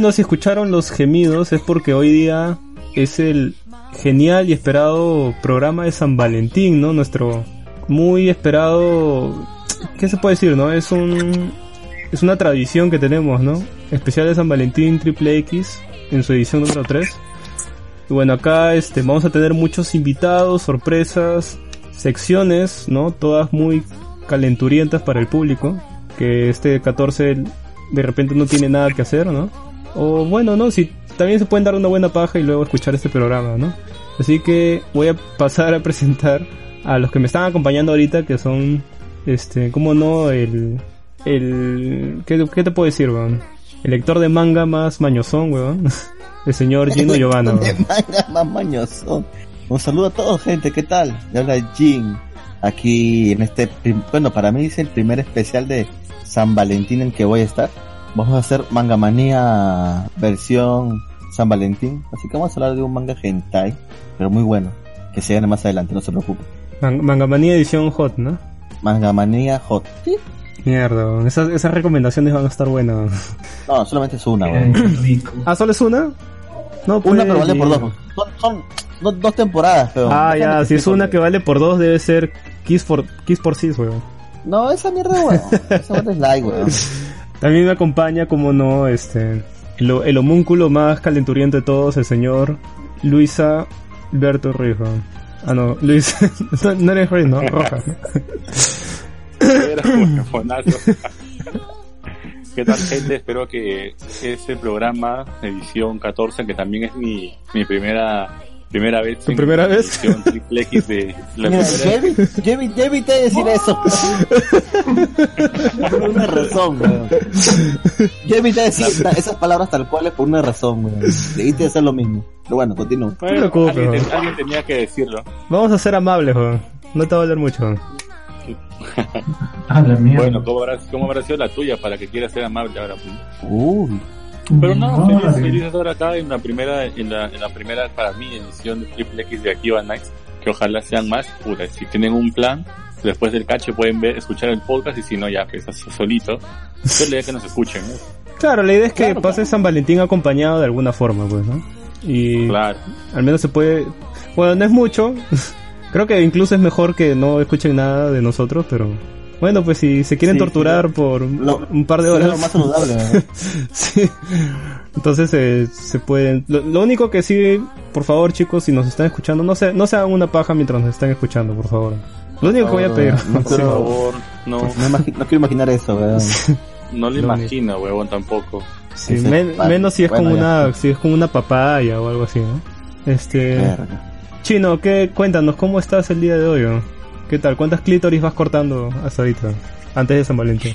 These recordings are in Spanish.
Bueno, si escucharon los gemidos es porque hoy día es el genial y esperado programa de San Valentín, ¿no? Nuestro muy esperado, ¿qué se puede decir, no? Es un es una tradición que tenemos, ¿no? Especial de San Valentín Triple X en su edición número 3. Y bueno, acá este vamos a tener muchos invitados, sorpresas, secciones, ¿no? Todas muy calenturientas para el público, que este 14 de repente no tiene nada que hacer, ¿no? O bueno, no, si también se pueden dar una buena paja y luego escuchar este programa, ¿no? Así que voy a pasar a presentar a los que me están acompañando ahorita, que son, este, ¿cómo no? El, el, ¿qué, qué te puedo decir, weón? El lector de manga más mañosón, weón. El señor Gino Giovanna, De weón. manga más mañoso. Un saludo a todos, gente. ¿Qué tal? Le habla Jin. Aquí en este, bueno, para mí es el primer especial de San Valentín en que voy a estar. Vamos a hacer Manga Manía versión San Valentín. Así que vamos a hablar de un manga hentai, pero muy bueno. Que se gane más adelante, no se preocupe. Man- Mangamanía edición hot, ¿no? Manga Manía Hot. ¿Sí? Mierda. Esas, esas recomendaciones van a estar buenas. No, solamente es una, Ay, rico. Ah, ¿solo es una? No, pues, Una, pero vale por dos. Son, son dos, dos temporadas, pero. Ah, déjame ya, si es una que vale por dos, debe ser Kiss por, Kiss por Sis, weón. No, esa mierda, weón. Esa mierda es like, weón. También me acompaña, como no, este, el, el homúnculo más calenturiento de todos, el señor Luisa Ruiz, weón. Ah, no, Luis, no, eres Ruiz, ¿no? Huevonazo. ¿Qué tal gente? Espero que este programa, edición 14, que también es mi, mi primera primera vez. ¿Tu primera vez? Triple X de la Jevi, ya evité decir eso. por una razón, weón. Ya evité decir esas palabras tal cual es por una razón, weón. Debiste hacer lo mismo. Pero bueno, continúo. No te preocupes, alguien, weón. te- alguien tenía que decirlo. Vamos a ser amables, weón. No te va a doler mucho, weón. Ah, la mierda. Bueno, ¿cómo habrá, ¿cómo habrá sido la tuya para que quieras ser amable ahora? pues? Uy, Pero no, Madre. feliz, feliz de estar acá en la primera, en la, en la primera para mí edición de Triple X de Akiva Nights, que ojalá sean más, puta, si tienen un plan, después del cacho pueden ver, escuchar el podcast y si no ya pues así solito, yo le idea que nos escuchen, ¿no? Claro, la idea es que Claro, pase San Valentín acompañado de alguna forma, pues, ¿no? Y Claro. al menos se puede... Bueno, no es mucho. Creo que incluso es mejor que no escuchen nada de nosotros, pero... Bueno, pues si se quieren Sí, torturar sí. por Lo- un par de horas... lo más saludable, weón. sí. Entonces eh, se pueden... Lo, lo único que sí, por favor chicos, si nos están escuchando, no se, no se hagan una paja mientras nos están escuchando, por favor. Lo único que voy a pedir. No Por quiero, favor, no, no, imagi- no quiero imaginar eso, weón. no le Lo imagino, huevón, tampoco. Sí, men- menos si es bueno, como ya. una si es como una papaya o algo así, ¿no? Este, Verga. Chino, ¿qué cuéntanos cómo estás el día de hoy? ¿Qué tal? ¿Cuántas clítoris vas cortando hasta ahorita? Antes de San Valentín.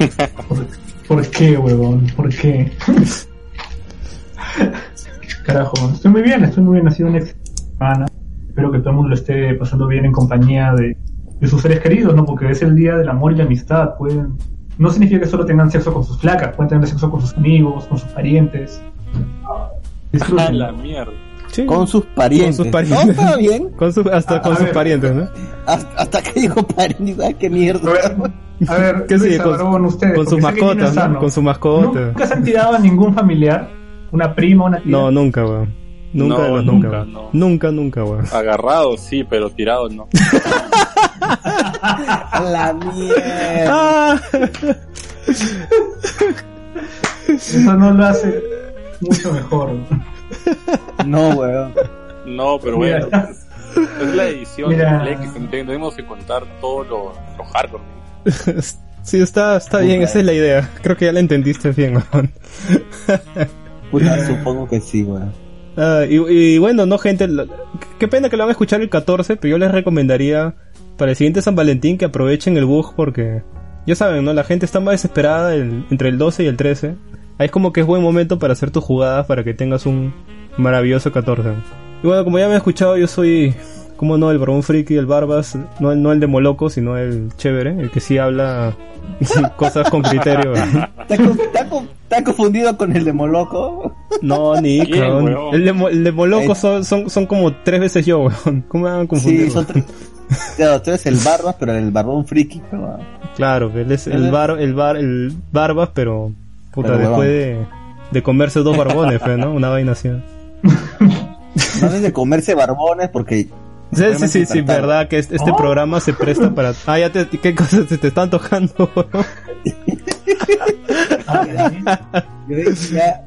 ¿Por, por qué, huevón? ¿Por qué? Carajo, estoy muy bien, estoy muy bien. Ha sido una semana. Espero que todo el mundo lo esté pasando bien en compañía de, de sus seres queridos, ¿no? Porque es el día del amor y la amistad. Pueden, no significa que solo tengan sexo con sus flacas, pueden tener sexo con sus amigos, con sus parientes. A Disfruten. la mierda. Sí, Con sus parientes. Con sus parientes. No, está bien. con su- hasta A- con a sus ver. parientes, ¿no? Hasta, hasta que dijo parientes. Ay, qué mierda. a ver, ¿Qué sigue? Con- ustedes, con sus mascotas. Con sus mascotas. ¿Nunca se han tirado a ningún familiar? ¿Una prima, una tía? No, nunca, weón. Nunca No, de los nunca. nunca, no. Nunca, nunca, weón. Agarrado sí, pero tirado no. A la mierda. Ah, Eso no lo hace mucho mejor. No, weón. No, pero Mira. bueno. Es la edición Mira. Triple X, ent- tenemos que contar todo lo, lo hardcore. Sí, está, está bien, esa es la idea. Creo que ya la entendiste bien, weón. Puta, supongo que sí, weón. Ah, y, y bueno, no, gente, lo- qué pena que lo van a escuchar el 14, pero yo les recomendaría para el siguiente San Valentín que aprovechen el bug porque ya saben, ¿no? La gente está más desesperada el- entre el 12 y el 13. Ahí es como que es buen momento para hacer tus jugadas para que tengas un maravilloso 14. Y bueno, como ya me han escuchado, yo soy, como no, el barbón friki, el barbas, no, el- no el de Moloco, sino el chévere, el que sí habla cosas con criterio. ¿Te has confundido con el de Moloco? No, ni. El de, Mo- el de Moloco son, son, son como tres veces yo, weón. ¿Cómo me van a confundir? Sí, son tres. Claro, tú eres el Barbas, pero el barbón friki, pero... Claro, él es el bar, el bar, el barbas, pero puta, Pero después de, de comerse dos barbones, pues, ¿no? Una vaina así. No es de comerse barbones porque... Sí, sí, sí, sí, verdad que este, este Oh. programa se presta para... Ah, ya te... ¿Qué cosas se te están tocando? Ya,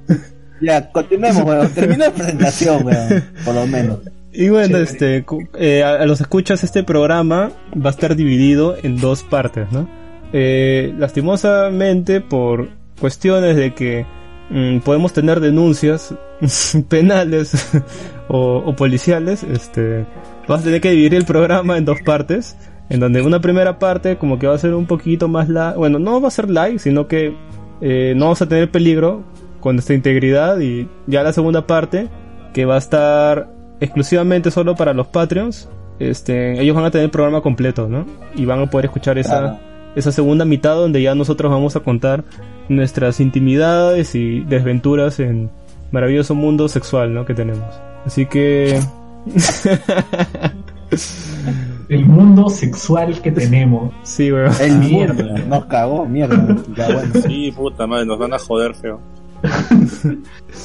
ya, continuemos, weón. Termina la presentación, weón. Por lo menos. Y bueno, Chévere. este, eh, a, a los escuchas, este programa va a estar dividido en dos partes, ¿no? Eh, lastimosamente, por cuestiones de que mm, podemos tener denuncias penales o, o policiales, este, vas a tener que dividir el programa en dos partes, en donde una primera parte como que va a ser un poquito más la, bueno, no va a ser live, sino que eh, no vamos a tener peligro con nuestra integridad y ya la segunda parte que va a estar exclusivamente solo para los Patreons. Este, ellos van a tener el programa completo, ¿no? Y van a poder escuchar esa, Claro. Esa segunda mitad donde ya nosotros vamos a contar nuestras intimidades y desventuras en maravilloso mundo sexual, ¿no? Que tenemos. Así que... El mundo sexual que tenemos. sí, weón. El Mierda. mierda. Nos cagó, mierda. Ya, bueno. Sí, puta madre, nos van a joder feo.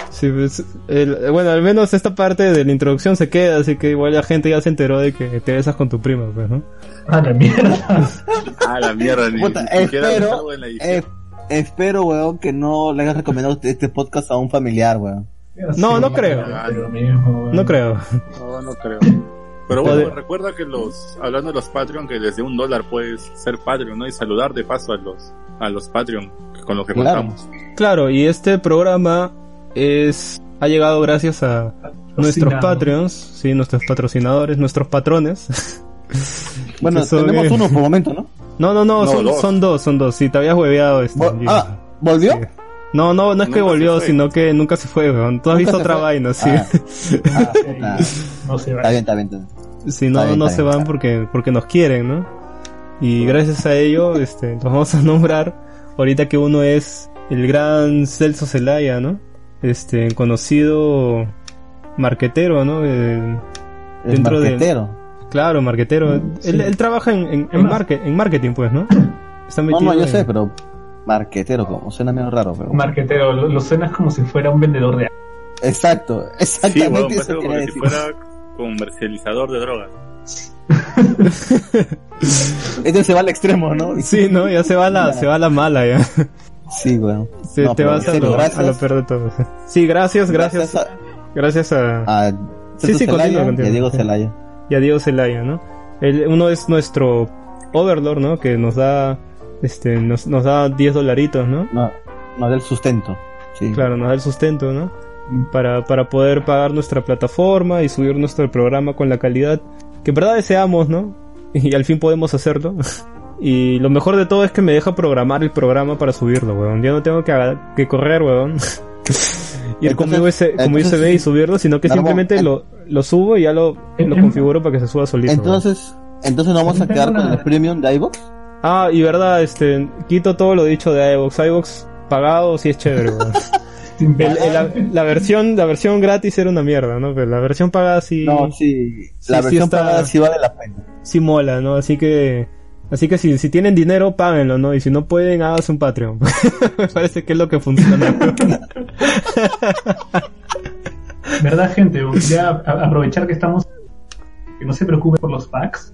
Sí, pues, el- bueno, al menos esta parte de la introducción se queda, así que igual la gente ya se enteró de que te besas con tu prima, pues, ¿no? Ah, la mierda. Ah, la mierda, ni, Puta, ni espero, eh, espero, weón, que no le hayas recomendado este podcast a un familiar, weón. No, no creo. Mismo, No creo. No, no creo. Pero bueno, recuerda que los, hablando de los Patreon, que desde un dólar puedes ser Patreon, ¿no? Y saludar de paso a los, a los Patreon con los que Claro. contamos. Claro, y este programa es ha llegado gracias a nuestros Patreons, sí, nuestros patrocinadores, nuestros patrones. Bueno, son, tenemos eh, uno por momento, ¿no? No, no, no, No, son, dos. son dos, son dos. Si te habías hueveado este. Vol- ah, ¿volvió? Sí. No, no, no es que Nunca volvió, sino que nunca se fue, weón. Tú has visto otra fue. vaina, sí. Ah, ah, puta. No se va. Está bien, está bien. está bien. Si no, Está bien, no está se bien. van porque, porque nos quieren, ¿no? Y gracias a ello, este, los vamos a nombrar ahorita que uno es el gran Celso Celaya, ¿no? Este, conocido marquetero, ¿no? El- Es Dentro de- marquetero. claro, marquetero. Sí. Él, él trabaja en, en, en, en marketing, pues, ¿no? Está No, metido no, yo en- sé, pero marquetero, como suena medio raro, pero. Marquetero, lo, lo suenas como si fuera un vendedor de Exacto, Sí, exactamente weón, eso parece quería como si fuera comercializador de drogas. Este se va al extremo, ¿no? Sí, ¿no? Ya se va la, se va la mala, ya. Sí, weón. Se, No, te vas a lo, a lo peor de todo. Sí, gracias, gracias. a, Gracias a, a Sí, sí, continúa, Celaya continúa. y a Diego. Celaya. y a Diego Zelaya, ¿no? Él- uno es nuestro Overlord, ¿no? Que nos da, este, nos, nos da 10 dolaritos, ¿no? No, no del sustento. Sí. Claro, nos da el sustento, ¿no? Para, para poder pagar nuestra plataforma y subir nuestro programa con la calidad que en verdad deseamos, ¿no? Y al fin podemos hacerlo. Y lo mejor de todo es que me deja programar el programa para subirlo, weón. Ya no tengo que, que correr, weón. Ir con Entonces- USB, con mi entonces USB y subirlo, sino que simplemente en- lo, lo subo y ya lo, lo configuro para que se suba solito. weón. Entonces, entonces nos vamos a quedar con el premium de iVoox. Ah, y verdad, este, quito todo lo dicho de iVox. iVox pagado sí es chévere, weón. Sin El- el- la, la versión, la versión gratis era una mierda, ¿no? Pero la versión pagada sí, No, sí. La sí versión está- pagada sí vale la pena. sí mola, ¿no? Así que, así que si, si tienen dinero, páguenlo, ¿no? Y si no pueden, háganse un Patreon. Me parece que es lo que funciona. ¿Verdad, gente? Ya a- aprovechar que estamos. Que no se preocupe por los packs.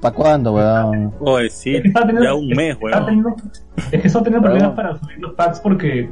¿Para cuándo, weón? Oye, sí, Es que estaba teniendo- ya un mes, weón. teniendo- es que estaba teniendo problemas Weón. para subir los packs porque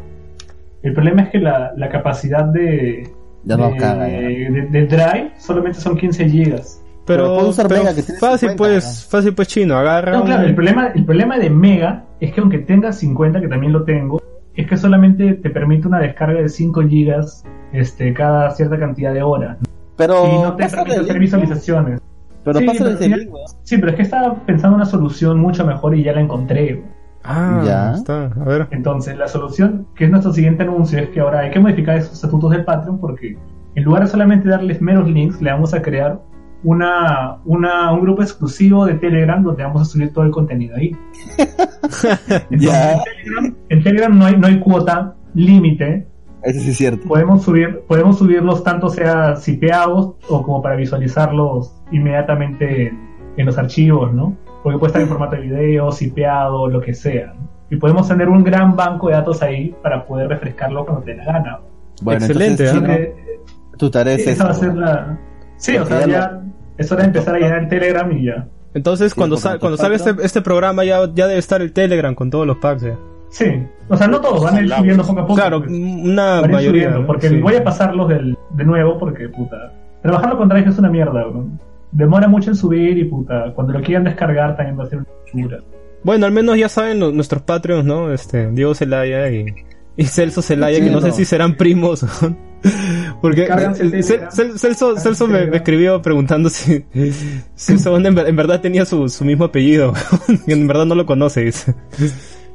el problema es que la, la capacidad de, de, caga, ya. de- de Drive solamente son 15 gigas. Pero, Pero puede usar pero Mega, que tiene fácil 50, pues, fácil pues chino, agarra No, un- claro, el problema, el problema de Mega es que aunque tengas 50, que también lo tengo, es que solamente te permite una descarga de 5 gigas este, cada cierta cantidad de horas. Pero y no te permite hacer link, visualizaciones. Pero Sí, pasa pero desde ya- link. Sí, pero es que estaba pensando una solución mucho mejor y ya la encontré. Ah, Ya. está, a ver. Entonces, la solución, que es nuestro siguiente anuncio, es que ahora hay que modificar esos estatutos del Patreon porque en lugar de solamente darles menos links, le vamos a crear una, una, un grupo exclusivo de Telegram donde vamos a subir todo el contenido ahí. Entonces, Ya. en Telegram, en Telegram no hay, no hay cuota límite. Eso sí es cierto. Podemos subir, podemos subirlos tanto sea sipeados o como para visualizarlos inmediatamente en, en los archivos, ¿no? Porque puede estar en formato de video, sipeado, lo que sea. ¿no? Y podemos tener un gran banco de datos ahí para poder refrescarlo cuando te la gana. Bueno, Excelente, entonces, ¿ah? Eh, tu tarea es esa esa. va a ser weón. la... Sí, o sea, ya ya es hora de empezar a llenar el Telegram y ya. Entonces, Sí, cuando, sal- cuando salga este, este programa ya, ya debe estar el Telegram con todos los packs. ya. Sí, o sea, no todos, van a ir subiendo poco a poco. Claro, pues. una Van a ir mayoría. subiendo, porque Sí. voy a pasarlos del, de nuevo porque, puta, trabajarlo con Drive es una mierda, bro. Demora mucho en subir y, puta, cuando lo quieran descargar también va a ser una chura. Bueno, al menos ya saben lo- nuestros Patreons, ¿no? Este, Diego Celaya y, y Celso Celaya, Sí, que no, sé si serán primos. Porque el- Cel-. Cel- Celso, Celso me, me escribió preguntando si, si en, en verdad tenía su, su mismo apellido. en verdad no lo conoce, dice.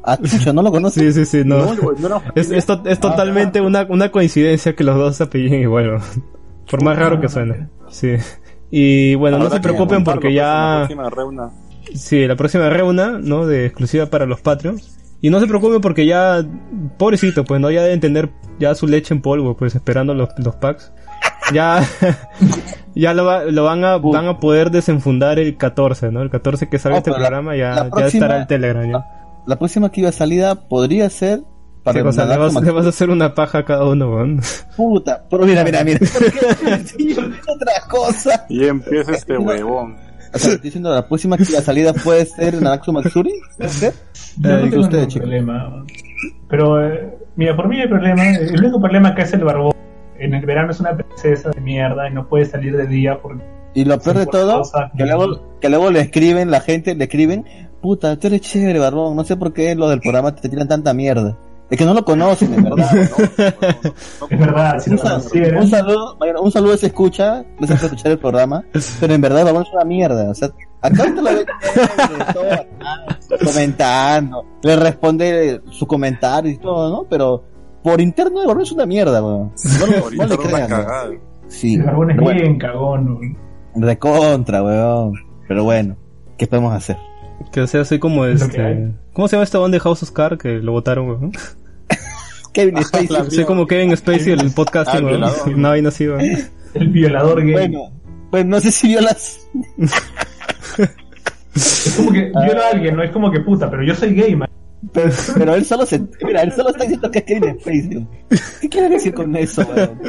Ah, ¿no lo conoces? Sí, sí, sí, no. no, no. Es, es, to- es totalmente una, una coincidencia que los dos se apelliden igual. ¿no? Por más raro que suene. Sí. Y bueno, no se preocupen porque en la ya... próxima reuna. Sí, la próxima reuna, ¿no? De exclusiva para los Patreons. Y no se preocupen porque ya, pobrecito, pues no, ya deben tener ya su leche en polvo, pues esperando los, los packs. Ya, ya lo, va- lo van a, van a poder desenfundar el 14, ¿no? El 14 que salga Oh, este la- programa ya, la ya estará el Telegram, ¿ya? La próxima que iba a salida podría ser para ¿Qué cosa? el Le vas, le vas a hacer una paja a cada uno, weón. Puta, pero mira, mira, mira. Sí, otra cosa. Y empieza este huevón. O sea, estoy diciendo la próxima que la salida puede ser Nanaxu Matsuri. ¿Puede ser? Yo Eh, no tengo usted, problema. Pero, eh, mira, por mí el problema, el único problema que es el barbón. En el verano es una princesa de mierda y no puede salir de día porque Y lo peor de Sí, todo, que- luego, que luego le escriben, la gente le escriben, puta, tú eres chévere, barbón, no sé por qué los del programa te tiran tanta mierda. Es que no lo conocen, de verdad. es verdad, si Un, lo sal- conocieran, un saludo, un saludo se escucha, gracias por escuchar el programa, pero en verdad Barbón es una mierda, o sea, acá te lo ve comentando, le responde su comentario y todo, ¿no? Pero por interno de Barbón es una mierda, weón. No, no le crean, weón. Sí, el barbón es bien cagón. ¿no? recontra, weón. Pero bueno, ¿qué podemos hacer? Que o sea, soy como este... ¿Cómo se llama este banda de House of Cards que lo votaron, weón? Kevin Spacey. la- Soy como Kevin Spacey el podcast, Ah, el weón. violador. Una vaina así, weón. El violador gay. Bueno, pues no sé si vio las... Es como que viola a alguien, no es como que puta, pero yo soy gay, man. Pero, pero él solo se... Mira, él solo está diciendo que es Kevin Spacey. ¿Qué quiere decir con eso, weón?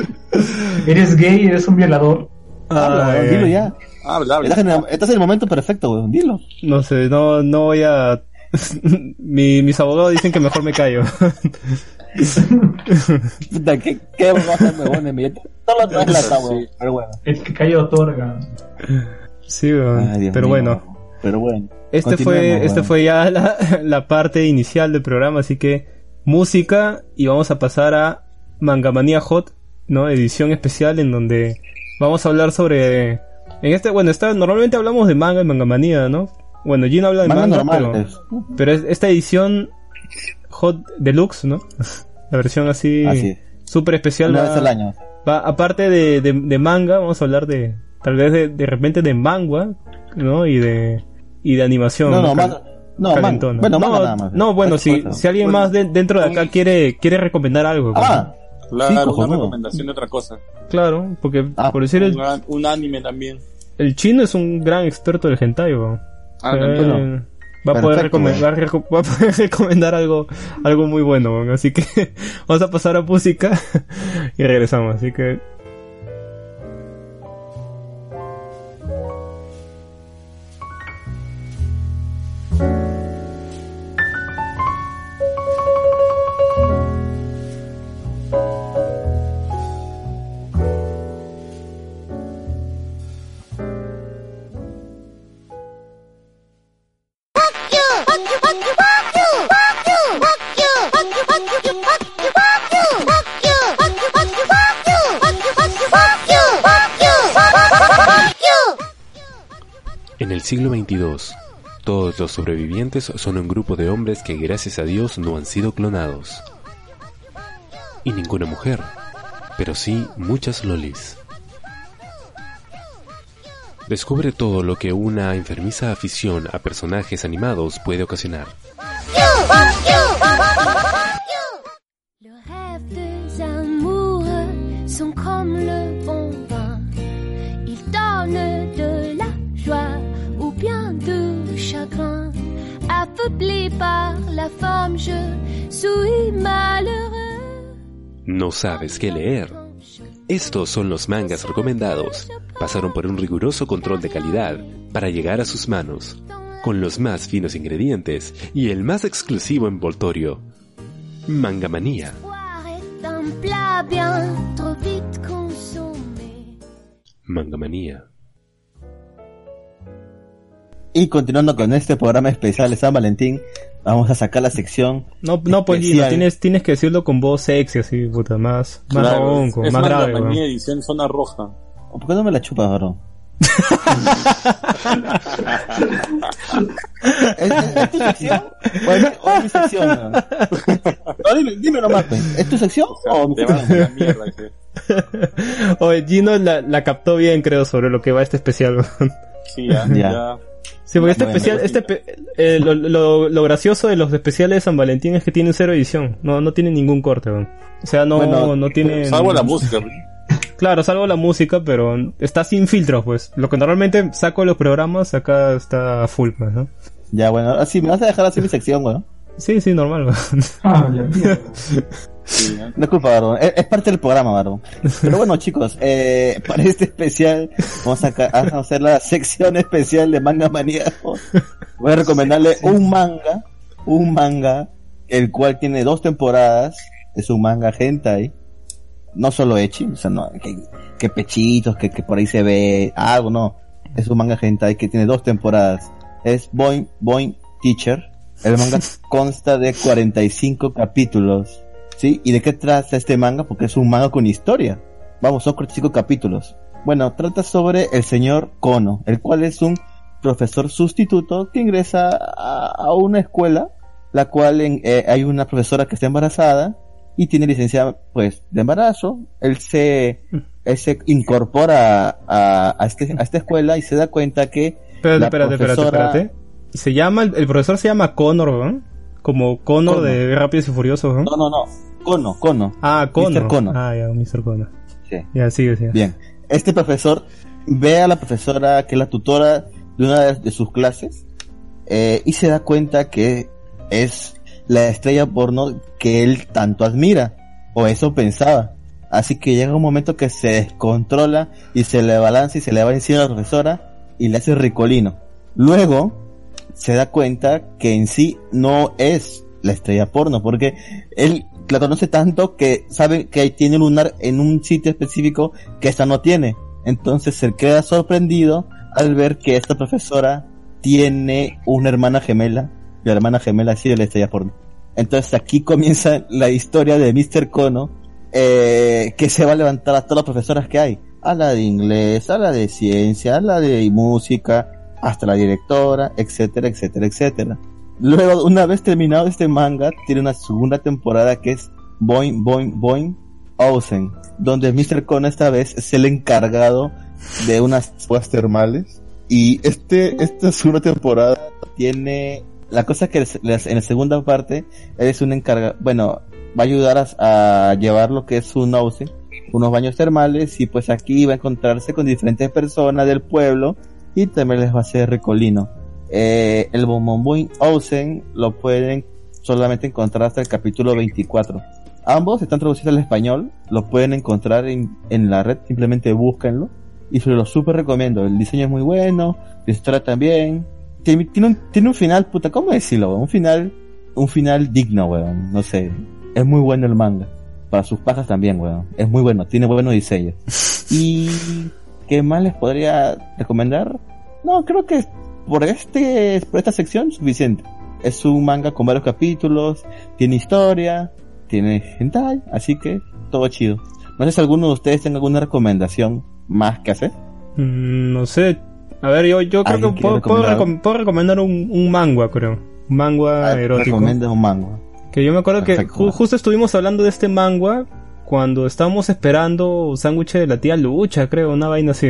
Eres gay, eres un violador. Habla, Ay, weón, dilo ya. Habla, habla. Estás en, el, momento perfecto, weón. Dilo. No sé, no, no voy a... Mi, mis abogados dicen que mejor me callo. Puta, ¿qué, qué va a hacer mi Todo lo traes la weón. Pero bueno. El que calla otorga. sí, weón. Ay, Pero mío. bueno. Pero bueno. Este fue, este weón. fue ya la, la parte inicial del programa, así que música y vamos a pasar a Mangamanía Hot, ¿no? Edición especial en donde vamos a hablar sobre... En este, bueno, esta, normalmente hablamos de manga y mangamanía, ¿no? Bueno, Gino habla de Manga manga, pero, pero es- esta edición Hot Deluxe, ¿no? La versión así, súper especial. Una va- vez al año. Va, aparte de, de, de manga, vamos a hablar de, tal vez de, de repente de manga, ¿no? Y de, y de animación. No, no, manga. No, manga. Bueno, manga no, nada más. no, bueno, si, si alguien más de- dentro de acá quiere, quiere recomendar algo. Ah, Claro, Sí, una recomendación de otra cosa. Claro, porque Ah, por decir el, Un, an- un anime también. el chino es un gran experto del hentai, weón. Ah, Eh, va a poder recomendar, va a reco- va a poder recomendar algo, algo muy bueno, weón. así que vamos a pasar a música y regresamos, así que「siglo 22. Todos los sobrevivientes son un grupo de hombres que gracias a Dios no han sido clonados. Y ninguna mujer, pero sí muchas lolis. Descubre todo lo que una enfermiza afición a personajes animados puede ocasionar. Le Affaibli par la femme, je suis malheureux. ¿No sabes qué leer? Estos son los mangas recomendados. Pasaron por un riguroso control de calidad para llegar a sus manos, con los más finos ingredientes y el más exclusivo envoltorio. Mangamanía. Boire Y continuando con este programa especial de San Valentín, vamos a sacar la sección. No, no, pues Gino, especial. tienes, tienes que decirlo con voz sexy, así, puta, más, más Claro, ronco, es más grave, edición zona roja. ¿Por qué no me la chupas, varón? ¿Es, es- es tu sección? ¿O es, o es mi sección? No, No, dime, dime nomás, pues. ¿Es tu sección o mi Te a la mierda. que- Oye, Gino la, la captó bien, creo, sobre lo que va este especial, weón. Sí, ya, Ya. ya. Sí, porque este especial, este, pe- eh, lo, lo, lo gracioso de los especiales de San Valentín es que tienen cero edición, no, no tienen ningún corte, weón. O sea, no, Bueno, no tienen... Salvo la música. Claro, salvo la música, pero está sin filtros, pues. Lo que normalmente saco de los programas, acá está full, pues, ¿no? Ya, bueno, ahora sí, me vas a dejar hacer mi sección, weón. Sí, sí, normal. Ah. Sí, ya. No es culpa, varón. Es, es parte del programa, varón. Pero bueno, chicos, eh, para este especial vamos a, a hacer la sección especial de manga maníaco. Voy a recomendarle un manga, un manga, el cual tiene dos temporadas. Es un manga hentai. No solo echi, o sea, no, que, que pechitos, que, que por ahí se ve algo, no. Es un manga hentai que tiene dos temporadas. Es Boing Boing Teacher. El manga consta de 45 capítulos. ¿Sí? ¿Y de qué trata este manga? Porque es un manga con historia. Vamos, son 45 capítulos. Bueno, trata sobre el señor Kono, el cual es un profesor sustituto que ingresa a, a una escuela, la cual en- eh, hay una profesora que está embarazada y tiene licencia, pues, de embarazo. Él se, él se incorpora a, a, este, a esta escuela y se da cuenta que Espérate, la espérate, espérate, profesora- espérate. Se llama, el, profesor se llama Connor, weón. Como Connor Connor. de Rápidos y Furiosos, weón. No, no, no. Kono, Kono. Ah, Connor. Mr. Connor. Ah, ya, Mr. Connor. Sí. Ya, sigue, sigue. Bien. Este profesor ve a la profesora que es la tutora de una de, de sus clases eh, y se da cuenta que es la estrella porno que él tanto admira, o eso pensaba. Así que llega un momento que se descontrola y se le balanza y se le va encima a la profesora y le hace ricolino. Luego se da cuenta que en sí no es la estrella porno, porque él la conoce tanto que sabe que tiene un lunar en un sitio específico que esta no tiene. Entonces se queda sorprendido al ver que esta profesora tiene una hermana gemela, y la hermana gemela sí de la estrella porno. Entonces aquí comienza la historia de Mr. Kono, eh, que se va a levantar a todas las profesoras que hay. A la de inglés, a la de ciencia, a la de música, hasta la directora, etcétera, etcétera, etcétera. Luego, una vez terminado este manga, tiene una segunda temporada que es Boing, Boing, Boing, Ocean, donde Mr. Kono esta vez es el encargado de unas aguas termales. Y este, esta segunda temporada tiene, la cosa que es- en la segunda parte, es un encargado, bueno, va a ayudar a, llevar lo que es un Ocean, unos baños termales, y pues aquí va a encontrarse con diferentes personas del pueblo, y también les va a hacer recolino. Eh, el Bombomboin Ocean lo pueden solamente encontrar hasta el capítulo 24. Ambos están traducidos al español, lo pueden encontrar en, en la red, simplemente búsquenlo. Y se lo súper recomiendo, el diseño es muy bueno, la historia también. Tiene, tiene un, tiene un final, puta, ¿cómo decirlo? weón? Un final, un final digno, weón, no sé. Es muy bueno el manga. Para sus pajas también, weón. Es muy bueno, tiene buenos diseños. Y, ¿qué más les podría recomendar? No, creo que por este, por esta sección suficiente. Es un manga con varios capítulos, tiene historia, tiene hentai, así que todo chido. No sé si alguno de ustedes tenga alguna recomendación más que hacer. Mm, no sé, A ver, yo, yo creo ¿Alguien que puedo, puedo recomendar? recom- puedo recomendar un, un manga, creo. Un manga Ah, erótico. Recomiendas un mango. Que yo me acuerdo Perfecto. que ju- justo estuvimos hablando de este manga cuando estábamos esperando sándwich de la tía Lucha, creo, una vaina así.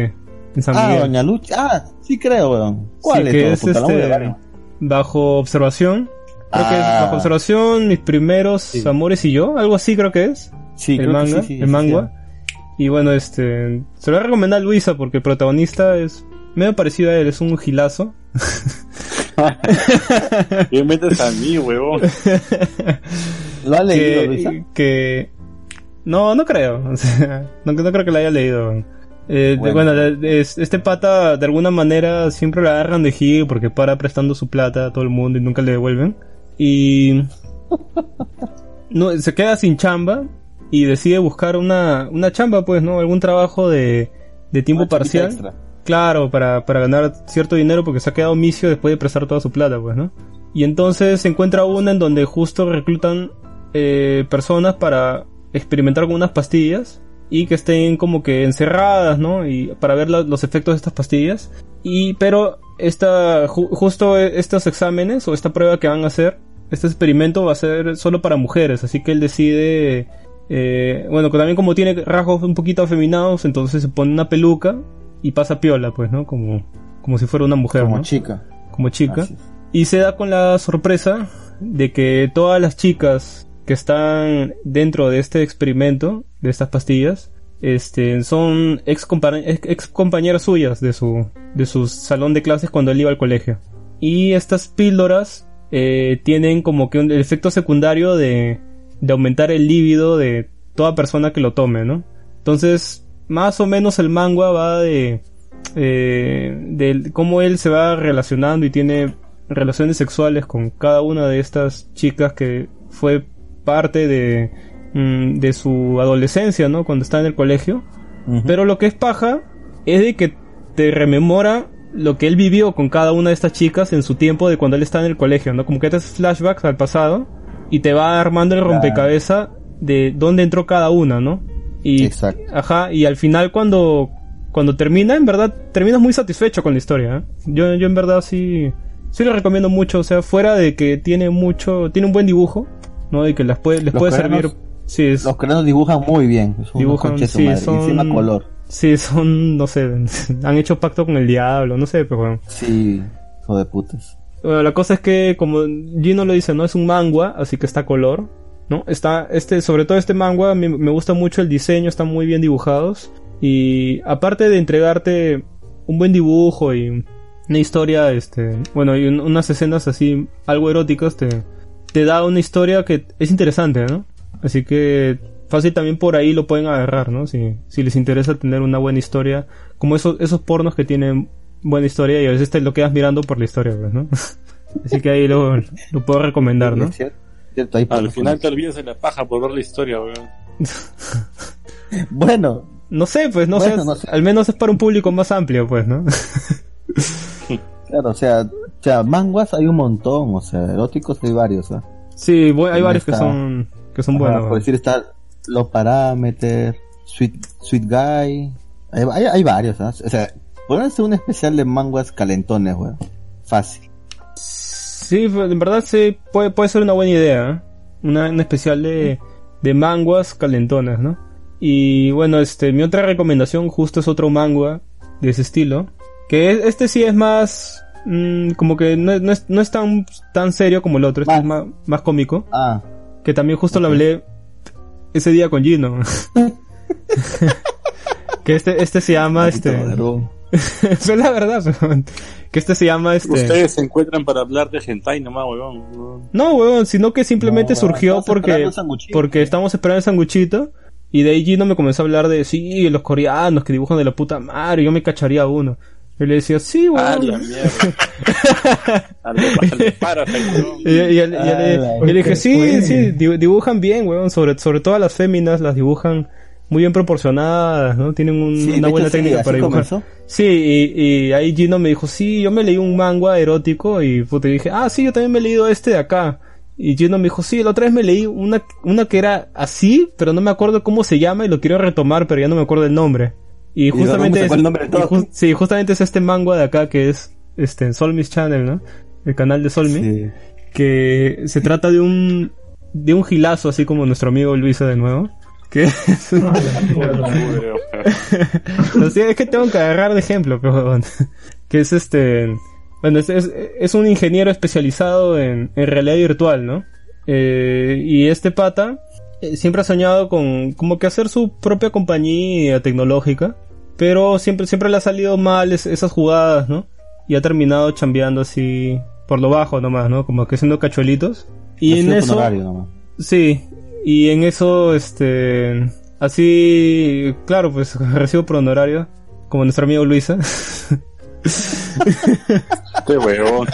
En San Ah, Miguel. Doña Lucha. Ah, sí creo, weón. ¿Cuál Sí, es? que todo? es Puta, este, bajo observación. Creo que es Ah. bajo observación, mis primeros Sí. amores y yo, algo así creo que es. Sí, el creo que manga, sí, sí, el sí, manga. Y bueno, este, se lo voy a recomendar a Luisa porque el protagonista es medio parecido a él, es un gilazo. ¿Qué metes a mí, huevón? ¿Lo has leído, Luisa? que, que no, no creo, o sea, no, no creo que lo haya leído. Eh, de- Bueno. es- este pata de alguna manera siempre lo agarran de giro porque para prestando su plata a todo el mundo y nunca le devuelven. Y no, se queda sin chamba y decide buscar una, una chamba, pues, ¿no? Algún trabajo de, de tiempo Una parcial. extra. Claro, para, para ganar cierto dinero porque se ha quedado misio después de prestar toda su plata, pues, ¿no? Y entonces se encuentra una en donde justo reclutan eh, personas para experimentar con unas pastillas y que estén como que encerradas, ¿no? Y para ver la- los efectos de estas pastillas. Y, pero esta, ju- justo estos exámenes o esta prueba que van a hacer, este experimento va a ser solo para mujeres, así que él decide, eh, bueno, que también como tiene rasgos un poquito afeminados, entonces se pone una peluca y pasa piola, pues, ¿no? Como, como si fuera una mujer, Como ¿no? chica. como chica. Y se da con la sorpresa de que todas las chicas que están dentro de este experimento, de estas pastillas, este, son ex, compa- ex- ex compañeras suyas de su, de su salón de clases cuando él iba al colegio. Y estas píldoras eh, tienen como que un el efecto secundario de, de aumentar el líbido de toda persona que lo tome, ¿no? Entonces, más o menos el manga va de, eh, de cómo él se va relacionando y tiene relaciones sexuales con cada una de estas chicas que fue parte de, mm, de su adolescencia, ¿no? Cuando está en el colegio. Pero lo que es paja es de que te rememora lo que él vivió con cada una de estas chicas en su tiempo de cuando él está en el colegio, ¿no? Como que te haces flashbacks al pasado y te va armando el rompecabezas de dónde entró cada una, ¿no? Y, Exacto. Ajá, y al final cuando, cuando termina, en verdad, terminas muy satisfecho con la historia, ¿eh? Yo, yo en verdad sí, sí lo recomiendo mucho, o sea, fuera de que tiene mucho, tiene un buen dibujo, ¿no? Y que las puede, les Los puede servir, sí, es- Los dibujan muy bien. Son Dibujan, sí, madre. son- Encima color. Sí, son, no sé, han hecho pacto con el diablo, no sé, pero bueno. Sí, hijo de putas. Bueno, la cosa es que, como Gino lo dice, no es un manga, así que está a color, ¿no? Está, este, sobre todo este manga, me, me gusta mucho el diseño, están muy bien dibujados. Y aparte de entregarte un buen dibujo y una historia, este, bueno, y un- unas escenas así, algo eróticas, te, te da una historia que es interesante, ¿no? Así que fácil también por ahí lo pueden agarrar, ¿no? Si, si les interesa tener una buena historia, como esos, esos pornos que tienen buena historia y a veces te lo quedas mirando por la historia, pues, ¿no? Así que ahí lo, lo puedo recomendar, ¿no? Cierto, ahí Al por- final te olvidas de la paja por ver la historia, weón. Bueno, No sé, pues, no, Bueno, sé, no sé. al menos es para un público más amplio, pues, ¿no? claro, o sea, sea, manguas hay un montón, o sea, eróticos hay varios, ¿ah? Sí, hay varios que son, que son buenos. Por decir, está Los Parámetros, Sweet, Sweet Guy. Hay, hay, hay varios, ¿ah? O sea, hacer un especial de manguas calentones, weón. Fácil. Sí, pues, en verdad sí, puede, puede ser una buena idea, ¿eh? Una, un especial de, de manguas calentonas, ¿no? Y bueno, este, mi otra recomendación justo es otro manga de ese estilo. Que es- este sí es más, mm, como que no, es- no es, no es tan, tan serio como el otro, este Más. es más, más cómico. Ah, Que también justo lo hablé ese día con Gino. que este, este se llama, este, es la verdad, weón. que este se llama, este, Ustedes se encuentran para hablar de hentai nomás, weón. No. no, weón, sino que simplemente No, surgió porque, porque estamos esperando el sanguchito. Y de ahí Gino me comenzó a hablar de, sí, los coreanos que dibujan de la puta madre, yo me cacharía a uno. Y le decía, sí, weón. Ah, la mierda. A lo, a lo Parasite, weón. Y, y- y- y- y- y le dije, ¿qué sí, fue? sí, di- dibujan bien, weón. Sobre, sobre todo a las féminas las dibujan muy bien proporcionadas, ¿no? Tienen un- Sí, una buena sí, técnica así para dibujar. comenzó. Sí, y, y ahí Gino me dijo, sí, yo me leí un manga erótico y puta, y dije, ah, sí, yo también me he leído este de acá. Y Gino me dijo, sí, la otra vez me leí una, una que era así, pero no me acuerdo cómo se llama y lo quiero retomar, pero ya no me acuerdo el nombre. Y justamente es, y ju- sí, justamente es este manga de acá que es este Solmis Channel, ¿no? El canal de Solmi, Sí. que se trata de un de un gilazo así como nuestro amigo Luisa de nuevo, que es, No sé, es que tengo que agarrar de ejemplo, pero bueno. que es este, bueno, es, es, es un ingeniero especializado en, en realidad virtual, ¿no? Eh, y este pata eh, siempre ha soñado con como que hacer su propia compañía tecnológica, pero siempre siempre le ha salido mal es- esas jugadas, ¿no? Y ha terminado chambeando así por lo bajo nomás, ¿no? Como que haciendo cachuelitos. Y Ha en sido eso honorario nomás. Sí, y en eso, este, así, claro, pues recibo por honorario, como nuestro amigo Luisa. Qué huevón.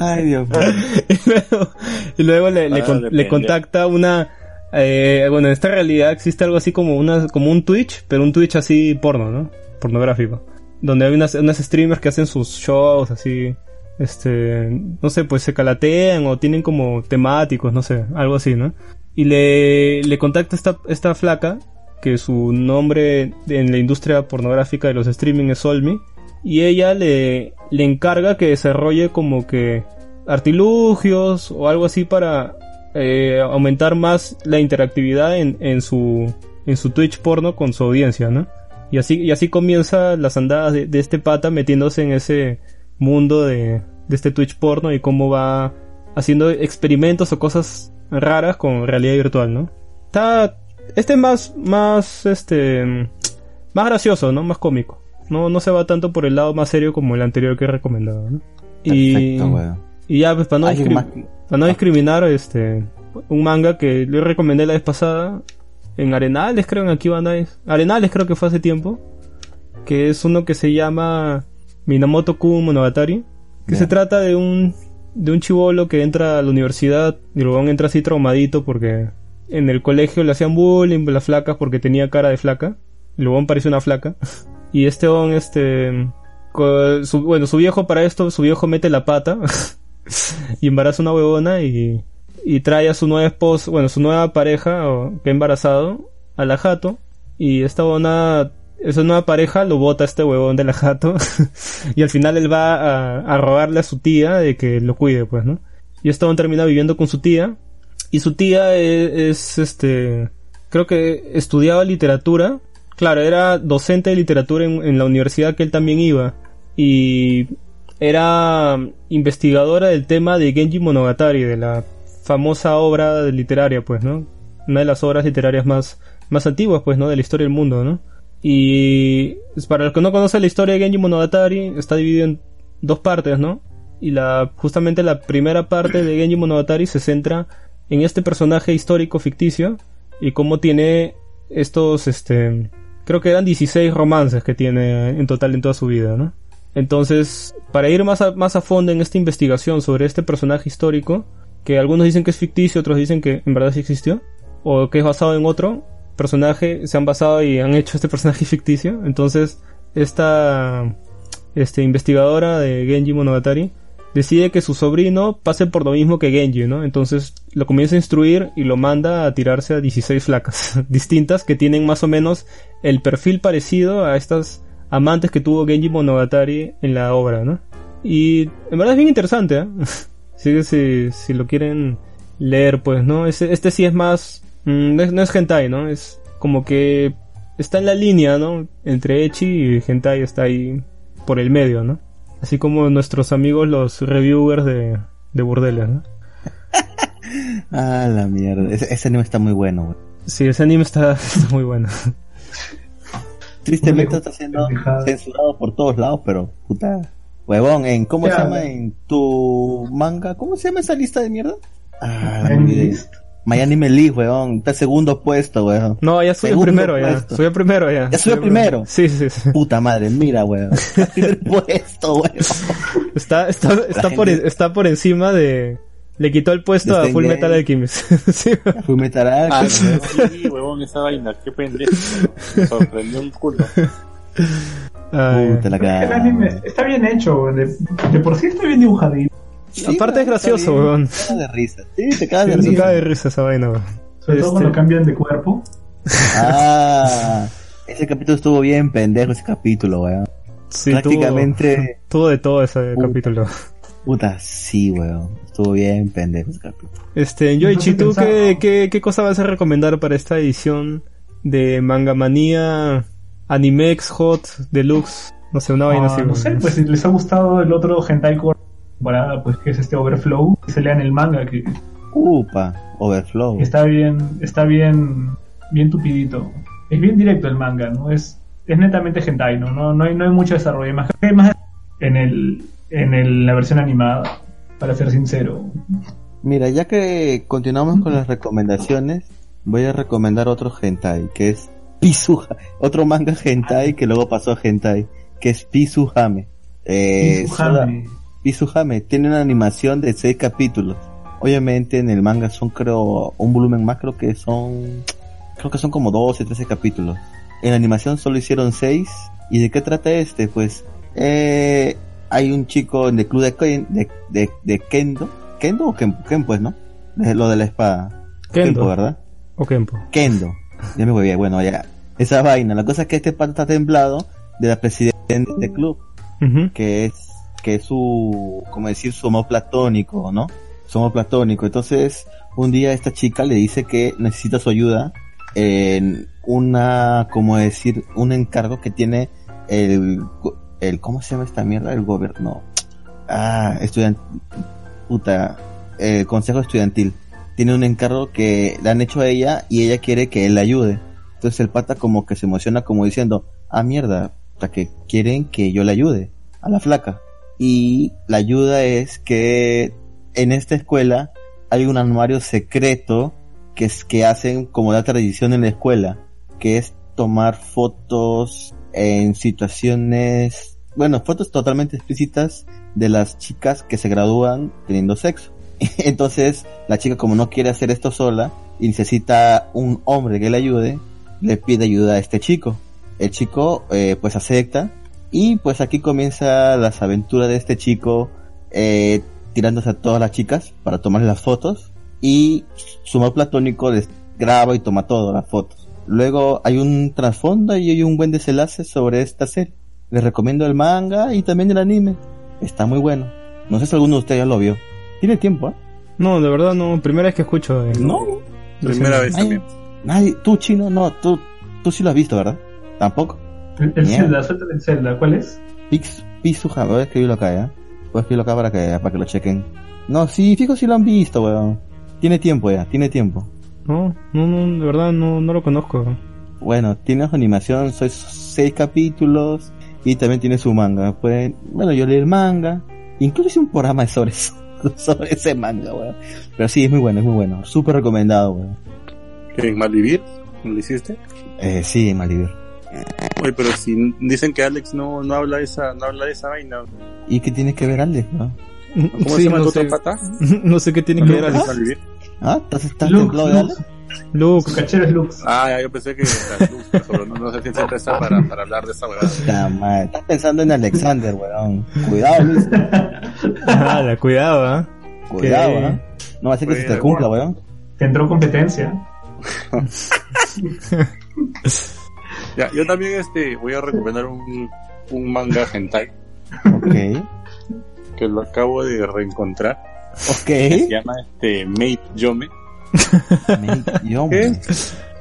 Ay, Dios mío. y luego, y luego le, le, con- contacta una, eh, bueno, en esta realidad existe algo así como una, como un Twitch, pero un Twitch así porno, ¿no? Pornográfico. Donde hay unas, unas streamers que hacen sus shows así, este, no sé, pues se calatean o tienen como temáticos, no sé, algo así, ¿no? Y le, le contacta esta, esta flaca, que su nombre en la industria pornográfica de los streaming es Solmi, y ella le, le encarga que desarrolle como que artilugios o algo así para eh, aumentar más la interactividad en, en su en su Twitch porno con su audiencia, ¿no? Y así y así comienza las andadas de, este pata metiéndose en ese mundo de, de este Twitch porno y cómo va haciendo experimentos o cosas raras con realidad virtual, ¿no? Está este es más más este más gracioso, ¿no? Más cómico. No no se va tanto por el lado más serio como el anterior que he recomendado, ¿no? Y Perfecto, weón. Y ya, pues para no, ¿Alguien discri- para no discriminar, este, un manga que le recomendé la vez pasada, en Arenales, creo, en Akiba Nice. Arenales creo que fue hace tiempo, que es uno que se llama Minamoto Kun Monogatari, que se trata de un, de un chivolo que entra a la universidad, y luego entra así traumadito porque en el colegio le hacían bullying las flacas porque tenía cara de flaca, y luego parecía una flaca, y este on, este, su- bueno, su viejo para esto, su viejo mete la pata y embaraza una huevona y, y trae a su nueva esposa, bueno, su nueva pareja o, que ha embarazado a la jato y esta huevona, esa nueva pareja lo bota a este huevón de la jato y al final él va a, a rogarle a su tía de que lo cuide, pues, ¿no? Y este huevón termina viviendo con su tía y su tía e- es, este, creo que estudiaba literatura, claro, era docente de literatura en la universidad que él también iba y era investigadora del tema de Genji Monogatari, de la famosa obra literaria, pues, ¿no? Una de las obras literarias más, más antiguas, pues, ¿no? De la historia del mundo, ¿no? Y pues, para los que no conocen la historia de Genji Monogatari, está dividido en dos partes, ¿no? Y la, justamente la primera parte de Genji Monogatari se centra en este personaje histórico ficticio y cómo tiene estos, este, creo que eran 16 romances que tiene en total en toda su vida, ¿no? Entonces, para ir más a, más a fondo en esta investigación sobre este personaje histórico, que algunos dicen que es ficticio, otros dicen que en verdad sí existió, o que es basado en otro personaje, se han basado y han hecho este personaje ficticio. Entonces, esta este, investigadora de Genji Monogatari decide que su sobrino pase por lo mismo que Genji, ¿no? Entonces lo comienza a instruir y lo manda a tirarse a 16 flacas distintas que tienen más o menos el perfil parecido a estas amantes que tuvo Genji Monogatari en la obra, ¿no? Y en verdad es bien interesante, ¿eh? Así que si, si lo quieren leer, pues, ¿no? Este, este sí es más... mm, no, es, no es hentai, ¿no? Es como que está en la línea, ¿no? Entre Echi y hentai está ahí por el medio, ¿no? Así como nuestros amigos los reviewers de, de burdeles, ¿no? Ah, la mierda. Ese, ese anime está muy bueno, weón. Sí, ese anime está, está muy bueno. Tristemente está siendo pendejada. censurado por todos lados, pero puta. Huevón, en ¿cómo se llama en tu manga? ¿Cómo se llama esa lista de mierda? Ah, la Anime List, weón. Está segundo puesto, weón. No, ya subió Segundo primero, ya. Subió primero, ya. ¿Ya subió primero? Sí, sí, sí. Puta madre, mira, weón. Está primer puesto, weón. Está, está, está, por, gente- está por encima de... Le quitó el puesto a Full. Metal Alchemist. sí. Fui metal Ah, Alchemist, weón. sí, huevón, esa vaina, qué pendejo. Me sorprendió un culo. Ay, Puta la El cara. anime está bien hecho, de, de por sí está bien dibujadito. Aparte es gracioso, weón. Te cagas de risa. Sí, te cagas de risa. cae de risa esa vaina, weón. Sobre todo Este- cuando cambian de cuerpo. Ah, Ese capítulo estuvo bien pendejo, ese capítulo, weón. Sí, Prácticamente- Tuvo, tuvo de todo ese Uh. capítulo. Puta, sí, weón. Estuvo bien pendejo ese capítulo. Este, Yoichi, ¿tú qué, qué, qué cosa vas a recomendar para esta edición de Mangamanía Animex Hot Deluxe? No sé, una vaina Ah, así. no sé, pues si les ha gustado el otro hentai core temporada, pues que es este Overflow, que se lean el manga, que Upa, Overflow. está bien, está bien, bien tupidito. Es bien directo el manga, ¿no? Es, es netamente hentai, ¿no? No, no hay, no hay mucho desarrollo, más, hay más en el, en el, la versión animada, para ser sincero. Mira, ya que continuamos con las recomendaciones, voy a recomendar otro hentai, que es Pizuha, otro manga hentai que luego pasó a hentai, que es Pizuhame. Eh, Pizuhame. Pizuhame tiene una animación de seis capítulos. Obviamente en el manga son creo un volumen más, creo que son creo que son como 12, 13 capítulos. En la animación solo hicieron seis. ¿Y de qué trata este? Pues eh, hay un chico en el club de, Ken- de, de, de Kendo. ¿Kendo o Ken, Ken, pues, no? De- lo de la espada. Kendo. ¿verdad? O Kempo. Kendo. Ya me voy bueno, ya. Esa vaina. La cosa es que este pata está templado de la presidenta del club que es que es su como decir su amor platónico no su amor platónico entonces un día esta chica le dice que necesita su ayuda en una como decir un encargo que tiene el el cómo se llama esta mierda el gobierno ah estudiante puta el consejo estudiantil. Tiene un encargo que le han hecho a ella y ella quiere que él la ayude. Entonces el pata como que se emociona como diciendo ah mierda hasta que quieren que yo le ayude a la flaca. Y la ayuda es que en esta escuela hay un anuario secreto que es que hacen como la tradición en la escuela, que es tomar fotos en situaciones, bueno, fotos totalmente explícitas de las chicas que se gradúan teniendo sexo. Entonces, la chica como no quiere hacer esto sola y necesita un hombre que le ayude, le pide ayuda a este chico el chico eh, pues acepta y pues aquí comienza las aventuras de este chico eh, tirándose a todas las chicas para tomar las fotos y su amor platónico les graba y toma todas las fotos. Luego hay un trasfondo y hay un buen desenlace sobre esta serie. Les recomiendo el manga y también el anime. Está muy bueno. No sé si alguno de ustedes ya lo vio. Tiene tiempo, ¿eh? No, de verdad no. Primera vez que escucho. de- No. Primera vez Ay, también. Nadie, tú chino, no, tú, tú sí lo has visto, ¿verdad? Tampoco. El, el. Zelda, suéltame el Zelda, ¿cuál es? Pix, Pizuha, voy a escribirlo acá, ¿ya? Voy a escribirlo acá para que, para que lo chequen. No, sí, fijo si lo han visto, weón. Tiene tiempo ya, tiene tiempo. No, no, no, de verdad no, no lo conozco. Bueno, tiene su animación, son seis capítulos y también tiene su manga. Pueden, bueno, yo leí el manga, incluso hice un programa sobre eso, sobre ese manga, weón. Pero sí, es muy bueno, es muy bueno. Súper recomendado, weón. ¿En Malvivir? ¿Lo hiciste? Eh, sí, Malibir. Oye, pero si dicen que Alex no, no habla de esa, no habla de esa vaina. ¿Y qué tiene que ver Alex, no? ¿Cómo Sí, se llama el no otro sé, pata? no sé qué tiene que ver ¿Alex Alex. Malvivir? ¿Ah? ¿Estás, estás Lux, templado de Lux. Alex? Su Lux, cachero es Lux. Ah, ya, yo pensé que era Luz, pero no, no sé si siempre está para, para hablar de esa madre, Estás pensando en Alexander, weón. Cuidado, Luis. ah, cuidado, ¿ah? Cuidado. ¿eh? No va a ser que se te cumpla, weón. Te entró competencia. Ya, yo también este, voy a recomendar un, un manga hentai Ok. que lo acabo de reencontrar. Se Ok. llama este, Mate Yome. Me- yo, ¿Qué? me-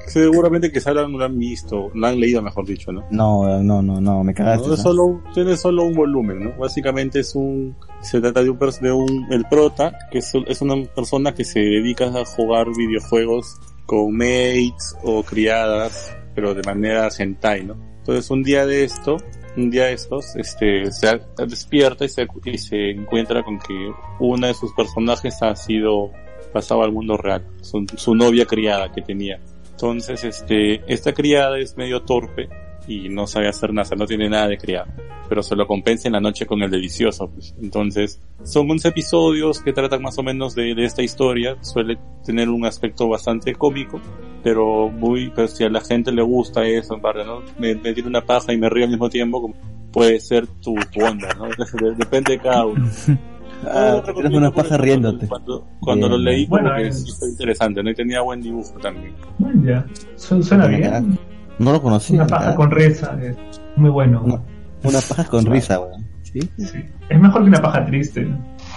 Seguramente que sabrán, lo han visto, lo han leído mejor dicho, ¿no? No, no, no, no, me cagaste. No, es ¿no? solo, un- tiene solo un volumen, ¿no? Básicamente es un, se trata de un, de un, el prota, que es, es una persona que se dedica a jugar videojuegos con mates o criadas, pero de manera hentai, ¿no? Entonces un día de esto, un día de estos, este, se despierta y se, y se encuentra con que una de sus personajes ha sido pasado al mundo real, su, su novia criada que tenía. Entonces, este, esta criada es medio torpe y no sabe hacer nada, o sea, no tiene nada de criada, pero se lo compensa en la noche con el delicioso, pues. Entonces, son 11 episodios que tratan más o menos de, de esta historia, suele tener un aspecto bastante cómico, pero muy, pero si a la gente le gusta eso, en parte, ¿no? Me, me tiro una paja y me río al mismo tiempo, como puede ser tu, tu onda, ¿no? De- Depende de cada uno. Ah, tienes una paja riéndote. Cuando, cuando lo leí, como Bueno, que es- sí fue interesante, ¿no? Y tenía buen dibujo también. Bueno, ya. Su- Suena bien. No lo conocí. Una paja ah, con risa, es muy bueno. Una, una paja con risa, weón. Sí, Sí. Es mejor que una paja triste.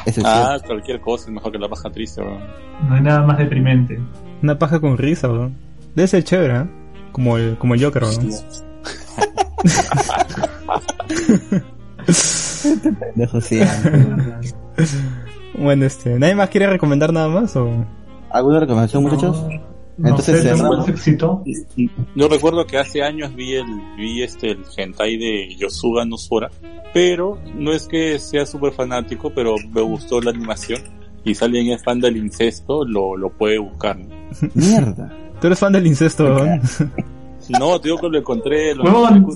es Ah, cualquier cosa es mejor que la baja triste, weón. No hay nada más deprimente. Una paja con risa, weón. Debe ser chévere, ¿eh? Como el, como el Joker, weón. Pendejo, sí. Bueno, este, ¿nadie más quiere recomendar nada más o...? ¿Alguna recomendación, muchachos? No Entonces, sé, ¿tengo cerramos. éxito? Yo recuerdo que hace años vi el, vi este, el hentai de Yosuga no Sora, pero no es que sea súper fanático, pero me gustó la animación. Y si alguien es fan del incesto, lo, lo puede buscar. ¿no? Mierda. ¿Tú eres fan del incesto, weón? No, te digo que lo encontré, lo Huevón.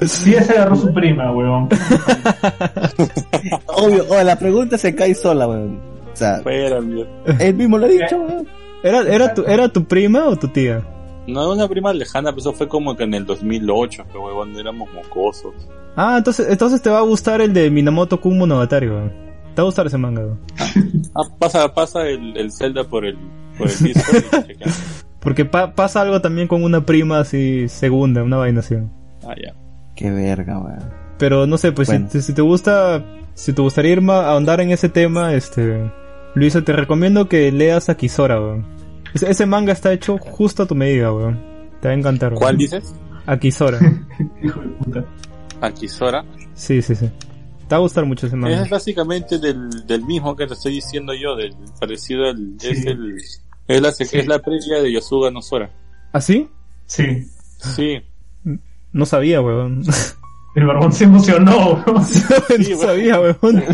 Sí, ese agarró su prima, huevón. Obvio, oh, la pregunta se cae sola, weón. O sea, Espera, él mismo lo ha dicho, weón. ¿Era, era, tu, ¿Era tu prima o tu tía? No, una prima lejana, pero eso fue como que en el 2008, que huevón, éramos mocosos. Ah, entonces, entonces te va a gustar el de Minamoto Kun Monogatari, weón. Te va a gustar ese manga, weón. Ah, pasa, pasa el, el Zelda por el, por el y. Porque pa- pasa algo también con una prima así segunda, una vaina así. Ah, ya. Qué verga, weón. Pero no sé, pues Bueno. si, si te gusta, si te gustaría ir a ahondar en ese tema, este, Luisa, te recomiendo que leas a Kisora, weón. Ese, ese manga está hecho justo a tu medida, weón. Te va a encantar, weón. ¿Cuál dices? Akisora. Hijo de puta. Akisora. Sí, sí, sí. Te va a gustar mucho ese Es manga. básicamente del, del mismo que te estoy diciendo yo, del parecido al, Sí. es el, es la, es la previa de Yosuga no Sora. ¿Ah, sí? Sí. Sí. No sabía, weón. El barbón se emocionó, weón. no sabía, weón.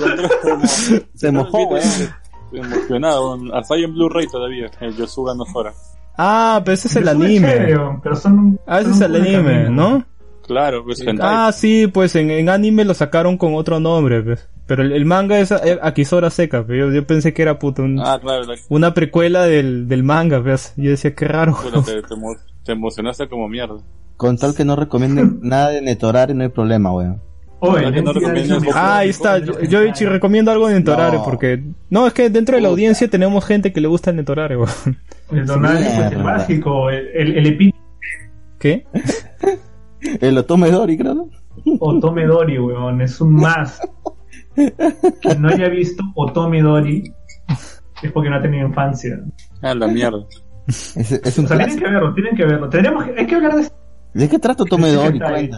Se mojó, weón. Emocionado, hasta ahí en Blu-ray todavía, el Yosuga no Sora. Ah, pero ese es el anime. pero son. Ah, ese son es el anime, camino. ¿no? Claro, pues hentai. Ah, sí, pues en, en anime lo sacaron con otro nombre, pues. Pero el, el manga es eh, Akisora Seca, pero yo, yo pensé que era puto un- Ah, claro, la, una precuela del, del manga, pues. Yo decía, qué raro. puta, te, te emo- te emocionaste como mierda. Con tal que no recomienden nada de Netorare, no hay problema, weón. Oye, ¿Verdad que no Nancy ha recomiendas dicho- Ah, ahí está. Yo, yo Ichi, recomiendo algo de Netorare No. porque... No, es que dentro de la audiencia tenemos gente que le gusta el Netorare, weón. El Donald, pues, el básico, el, el, el epi- ¿Qué? El Otome Dori, creo, ¿no? Otome Dori, weón, es un más. Quien no haya visto Otome Dori es porque no ha tenido infancia. Ah, la mierda. Es, es un O sea, tienen que verlo, tienen que verlo. Tendríamos que, hay que hablar de esto. ¿De qué trata Otome Dori? hentai.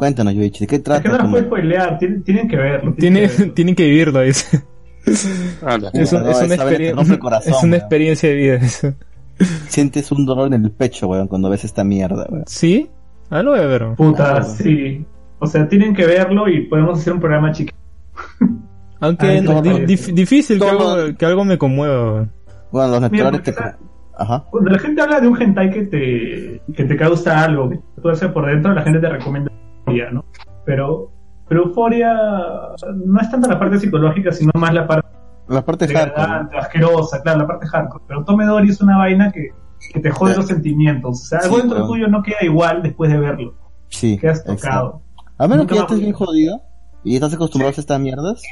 Cuéntanos. Yoichi, ¿de qué Es que trata no Otome puedes spoilear, tienen, tienen que verlo. Tiene, tienen que verlo. tienen que vivirlo, dice. Ah, Es, un- no, es una, corazón, es experiencia de vida. eso. Sientes un dolor en el pecho, weón, cuando ves esta mierda, weón. ¿Sí? Ah, lo voy a ver. weón. Puta, Claro. sí. O sea, tienen que verlo y podemos hacer un programa chiquito. Aunque Ah, no- todo di- lo- dif- difícil que algo, que algo me conmueva. weón. Bueno, los te... Ajá. Cuando la gente habla de un hentai que te, que te causa algo, que te puede ser por dentro, la gente te recomienda Pero, pero Euforia no es tanto la parte psicológica, sino más la parte La parte asquerosa, claro, la parte hardcore. Pero Tomedori es una vaina que, que te jode Sí. los sentimientos. O sea, algo Sí, dentro tuyo no queda igual después de verlo. Sí. Quedas exacto. tocado. A menos que ya estés bien jodido y estás acostumbrado a estas mierdas.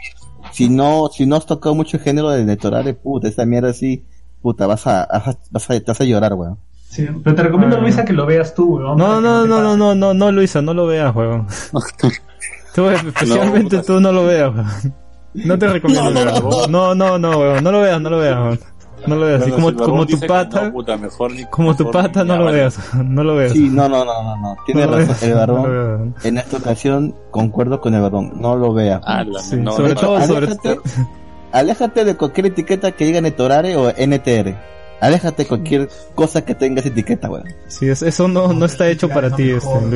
Si no, si no has tocado mucho el género de Netorare, puta, esta mierda así, puta, vas a, a- vas a, te vas a llorar, weón. Sí, pero te recomiendo, Ah. Luisa, que lo veas tú, weón. No, no, no, no, no, no, no, Luisa, no lo veas, weón. Tú, especialmente puta. tú no lo veas, weón. No te recomiendo No, no, verlo. No, no, no, weón. No lo veas, no lo veas, weón. No lo veas. Bueno, como, como tu pata, no, puta, mejor ni- como tu mejor pata, ni no lo habla. veas. No lo veas. Sí, no, no, no, no, no. Tiene No lo razón veas, el no lo barbón. veas. En esta ocasión concuerdo con el barbón. No lo vea. Ah, Sí, no, sobre no, todo, sobre aléjate, aléjate de cualquier etiqueta que diga Netorare o NTR. Aléjate de cualquier cosa que tenga esa etiqueta, weón. Sí, es- eso no, no está hecho para ti, este, weón.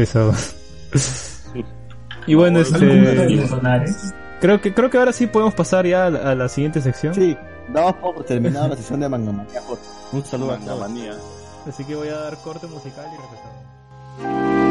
Y bueno, este, creo que, creo que ahora sí podemos pasar ya a la, a la siguiente sección. Sí, damos por terminada la sesión de Mangamanía. Un saludo a todos. manía. Así que voy a dar corte musical y regresamos.